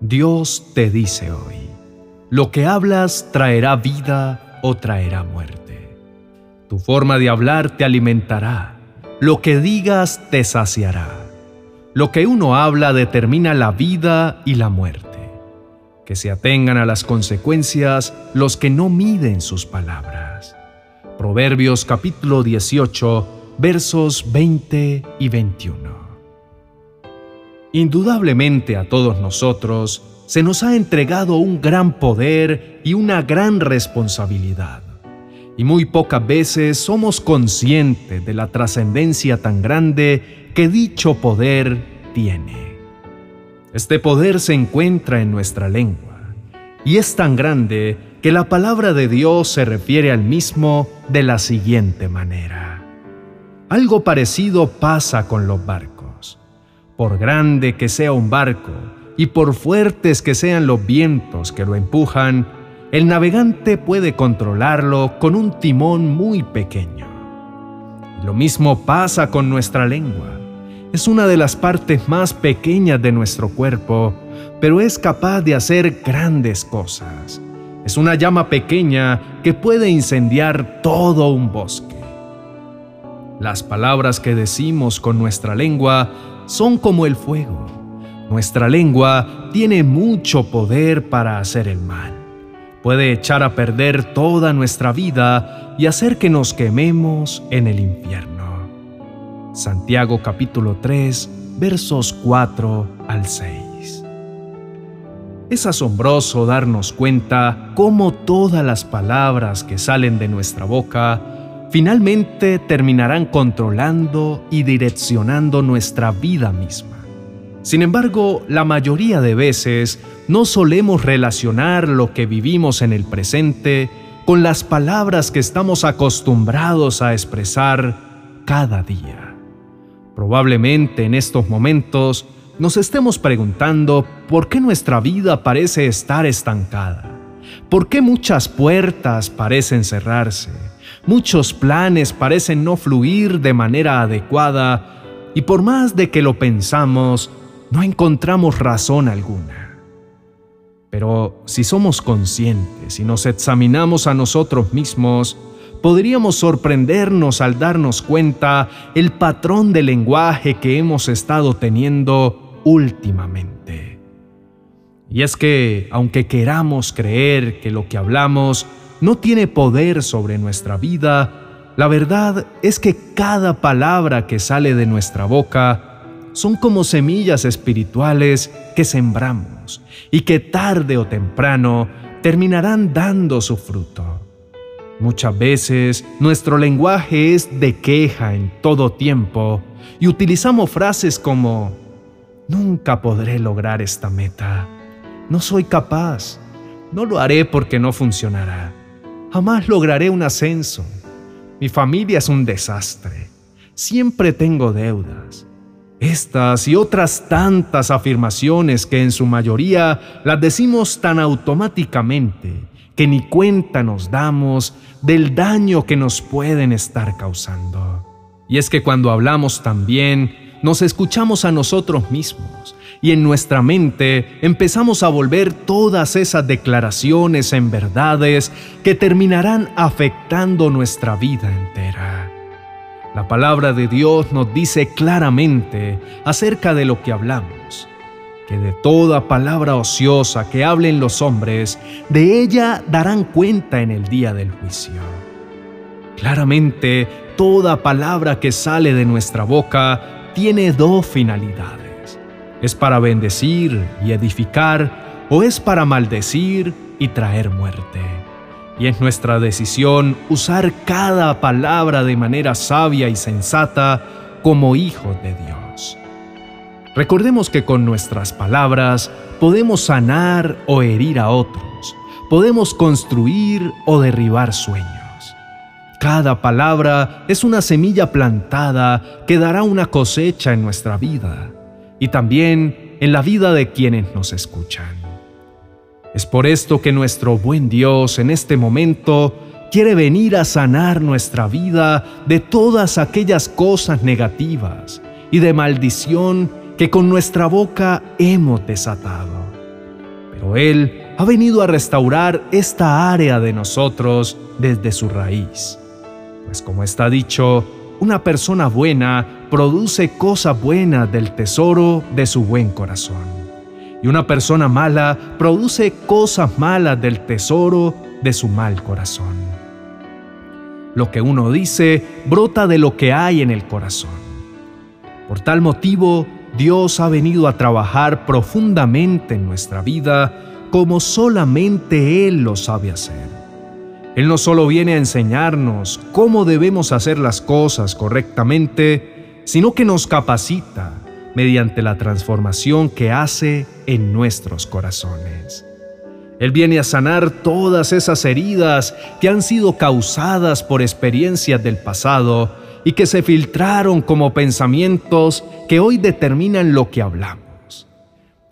Dios te dice hoy, lo que hablas traerá vida o traerá muerte. Tu forma de hablar te alimentará, lo que digas te saciará. Lo que uno habla determina la vida y la muerte. Que se atengan a las consecuencias los que no miden sus palabras. Proverbios capítulo 18, versos 20 y 21. Indudablemente a todos nosotros se nos ha entregado un gran poder y una gran responsabilidad. Y muy pocas veces somos conscientes de la trascendencia tan grande que dicho poder tiene. Este poder se encuentra en nuestra lengua y es tan grande que la palabra de Dios se refiere al mismo de la siguiente manera. Algo parecido pasa con los barcos. Por grande que sea un barco y por fuertes que sean los vientos que lo empujan, el navegante puede controlarlo con un timón muy pequeño. lo mismo pasa con nuestra lengua. Es una de las partes más pequeñas de nuestro cuerpo, pero es capaz de hacer grandes cosas. Es una llama pequeña que puede incendiar todo un bosque. Las palabras que decimos con nuestra lengua son como el fuego. Nuestra lengua tiene mucho poder para hacer el mal. Puede echar a perder toda nuestra vida y hacer que nos quememos en el infierno. Santiago capítulo 3 versos 4 al 6. Es asombroso darnos cuenta cómo todas las palabras que salen de nuestra boca finalmente terminarán controlando y direccionando nuestra vida misma. Sin embargo, la mayoría de veces no solemos relacionar lo que vivimos en el presente con las palabras que estamos acostumbrados a expresar cada día. Probablemente en estos momentos nos estemos preguntando por qué nuestra vida parece estar estancada, por qué muchas puertas parecen cerrarse, Muchos planes parecen no fluir de manera adecuada y por más de que lo pensamos, no encontramos razón alguna. Pero si somos conscientes y nos examinamos a nosotros mismos, podríamos sorprendernos al darnos cuenta el patrón de lenguaje que hemos estado teniendo últimamente. Y es que, aunque queramos creer que lo que hablamos no tiene poder sobre nuestra vida, la verdad es que cada palabra que sale de nuestra boca son como semillas espirituales que sembramos y que tarde o temprano terminarán dando su fruto. Muchas veces nuestro lenguaje es de queja en todo tiempo y utilizamos frases como, nunca podré lograr esta meta, no soy capaz, no lo haré porque no funcionará. Jamás lograré un ascenso. Mi familia es un desastre. Siempre tengo deudas. Estas y otras tantas afirmaciones que en su mayoría las decimos tan automáticamente que ni cuenta nos damos del daño que nos pueden estar causando. Y es que cuando hablamos también, nos escuchamos a nosotros mismos y en nuestra mente empezamos a volver todas esas declaraciones en verdades que terminarán afectando nuestra vida entera. La palabra de Dios nos dice claramente acerca de lo que hablamos, que de toda palabra ociosa que hablen los hombres, de ella darán cuenta en el día del juicio. Claramente, toda palabra que sale de nuestra boca tiene dos finalidades ¿Es para bendecir y edificar o es para maldecir y traer muerte? Y es nuestra decisión usar cada palabra de manera sabia y sensata como hijos de Dios. Recordemos que con nuestras palabras podemos sanar o herir a otros, podemos construir o derribar sueños. Cada palabra es una semilla plantada que dará una cosecha en nuestra vida y también en la vida de quienes nos escuchan. Es por esto que nuestro buen Dios en este momento quiere venir a sanar nuestra vida de todas aquellas cosas negativas y de maldición que con nuestra boca hemos desatado. cuando Él ha venido a restaurar esta área de nosotros desde su raíz. Pues como está dicho, una persona buena produce cosas buenas del tesoro de su buen corazón. Y una persona mala produce cosas malas del tesoro de su mal corazón. Lo que uno dice brota de lo que hay en el corazón. Por tal motivo, Dios ha venido a trabajar profundamente en nuestra vida como solamente Él lo sabe hacer. Él no solo viene a enseñarnos cómo debemos hacer las cosas correctamente, sino que nos capacita mediante la transformación que hace en nuestros corazones. Él viene a sanar todas esas heridas que han sido causadas por experiencias del pasado y que se filtraron como pensamientos que hoy determinan lo que hablamos.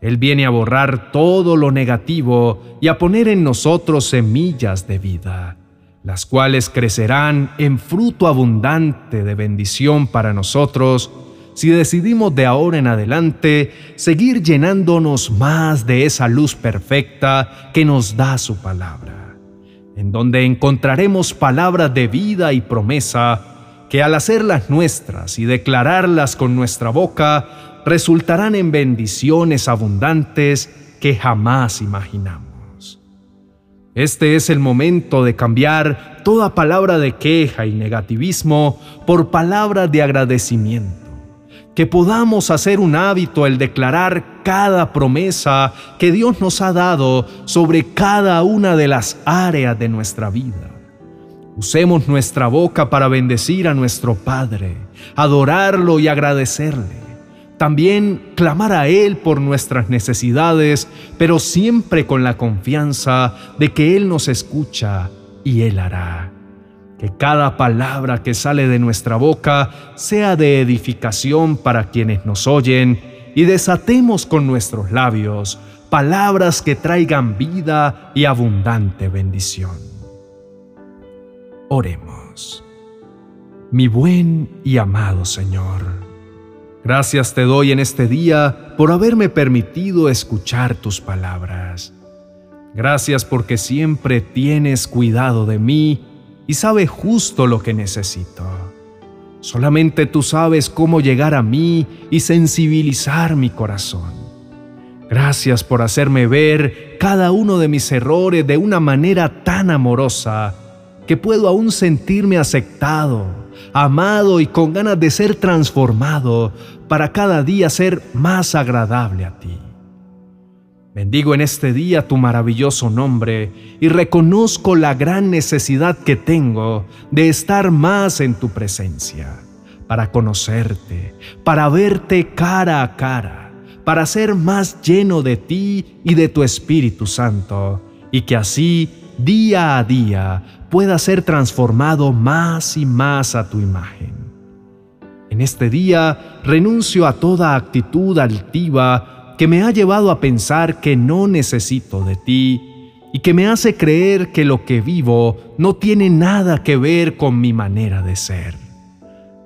Él viene a borrar todo lo negativo y a poner en nosotros semillas de vida, las cuales crecerán en fruto abundante de bendición para nosotros si decidimos de ahora en adelante seguir llenándonos más de esa luz perfecta que nos da su palabra, en donde encontraremos palabras de vida y promesa que al hacerlas nuestras y declararlas con nuestra boca, resultarán en bendiciones abundantes que jamás imaginamos. Este es el momento de cambiar toda palabra de queja y negativismo por palabras de agradecimiento que podamos hacer un hábito el declarar cada promesa que Dios nos ha dado sobre cada una de las áreas de nuestra vida. Usemos nuestra boca para bendecir a nuestro Padre, adorarlo y agradecerle. También clamar a Él por nuestras necesidades, pero siempre con la confianza de que Él nos escucha y Él hará. Que cada palabra que sale de nuestra boca sea de edificación para quienes nos oyen y desatemos con nuestros labios palabras que traigan vida y abundante bendición. Oremos. Mi buen y amado Señor, gracias te doy en este día por haberme permitido escuchar tus palabras. Gracias porque siempre tienes cuidado de mí y sabe justo lo que necesito. Solamente tú sabes cómo llegar a mí y sensibilizar mi corazón. Gracias por hacerme ver cada uno de mis errores de una manera tan amorosa que puedo aún sentirme aceptado, amado y con ganas de ser transformado para cada día ser más agradable a ti. Bendigo en este día tu maravilloso nombre y reconozco la gran necesidad que tengo de estar más en tu presencia, para conocerte, para verte cara a cara, para ser más lleno de ti y de tu Espíritu Santo, y que así, día a día, pueda ser transformado más y más a tu imagen. En este día renuncio a toda actitud altiva que me ha llevado a pensar que no necesito de ti y que me hace creer que lo que vivo no tiene nada que ver con mi manera de ser.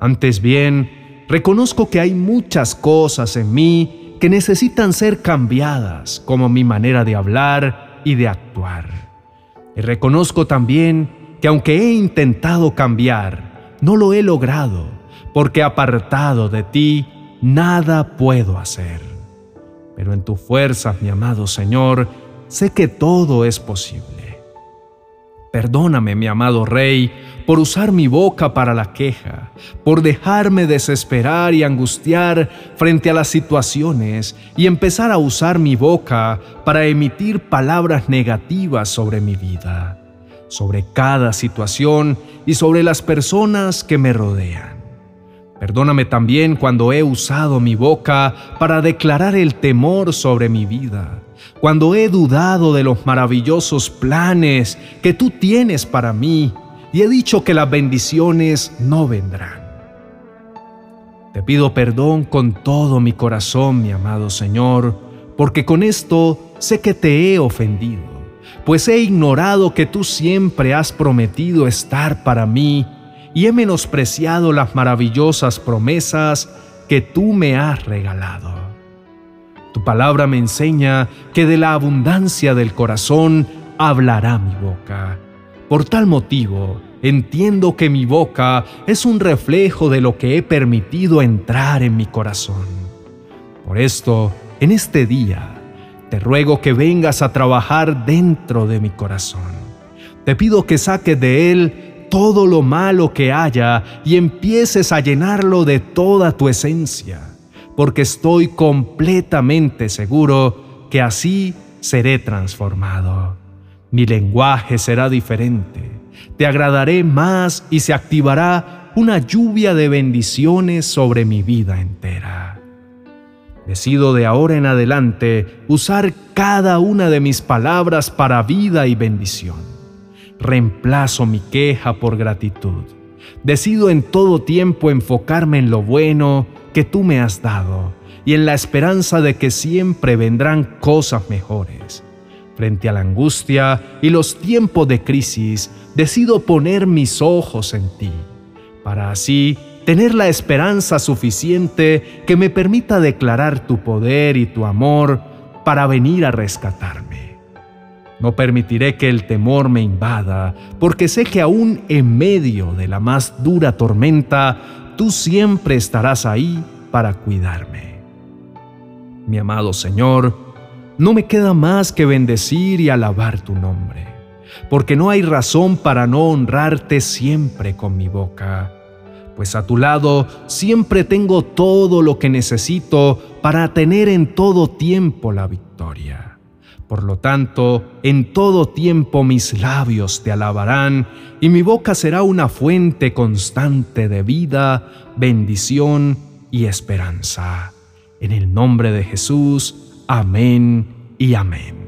Antes bien, reconozco que hay muchas cosas en mí que necesitan ser cambiadas, como mi manera de hablar y de actuar. Y reconozco también que aunque he intentado cambiar, no lo he logrado, porque apartado de ti, nada puedo hacer pero en tu fuerza, mi amado Señor, sé que todo es posible. Perdóname, mi amado Rey, por usar mi boca para la queja, por dejarme desesperar y angustiar frente a las situaciones y empezar a usar mi boca para emitir palabras negativas sobre mi vida, sobre cada situación y sobre las personas que me rodean. Perdóname también cuando he usado mi boca para declarar el temor sobre mi vida, cuando he dudado de los maravillosos planes que tú tienes para mí y he dicho que las bendiciones no vendrán. Te pido perdón con todo mi corazón, mi amado Señor, porque con esto sé que te he ofendido, pues he ignorado que tú siempre has prometido estar para mí y he menospreciado las maravillosas promesas que tú me has regalado. Tu palabra me enseña que de la abundancia del corazón hablará mi boca. Por tal motivo, entiendo que mi boca es un reflejo de lo que he permitido entrar en mi corazón. Por esto, en este día, te ruego que vengas a trabajar dentro de mi corazón. Te pido que saques de él todo lo malo que haya y empieces a llenarlo de toda tu esencia porque estoy completamente seguro que así seré transformado. Mi lenguaje será diferente, te agradaré más y se activará una lluvia de bendiciones sobre mi vida entera. Decido de ahora en adelante usar cada una de mis palabras para vida y bendición. Reemplazo mi queja por gratitud. Decido en todo tiempo enfocarme en lo bueno, que tú me has dado y en la esperanza de que siempre vendrán cosas mejores. Frente a la angustia y los tiempos de crisis, decido poner mis ojos en ti, para así tener la esperanza suficiente que me permita declarar tu poder y tu amor para venir a rescatarme. No permitiré que el temor me invada, porque sé que aún en medio de la más dura tormenta, tú siempre estarás ahí para cuidarme. Mi amado Señor, no me queda más que bendecir y alabar tu nombre, porque no hay razón para no honrarte siempre con mi boca, pues a tu lado siempre tengo todo lo que necesito para tener en todo tiempo la victoria. Por lo tanto, en todo tiempo mis labios te alabarán y mi boca será una fuente constante de vida, bendición y esperanza. En el nombre de Jesús, amén y amén.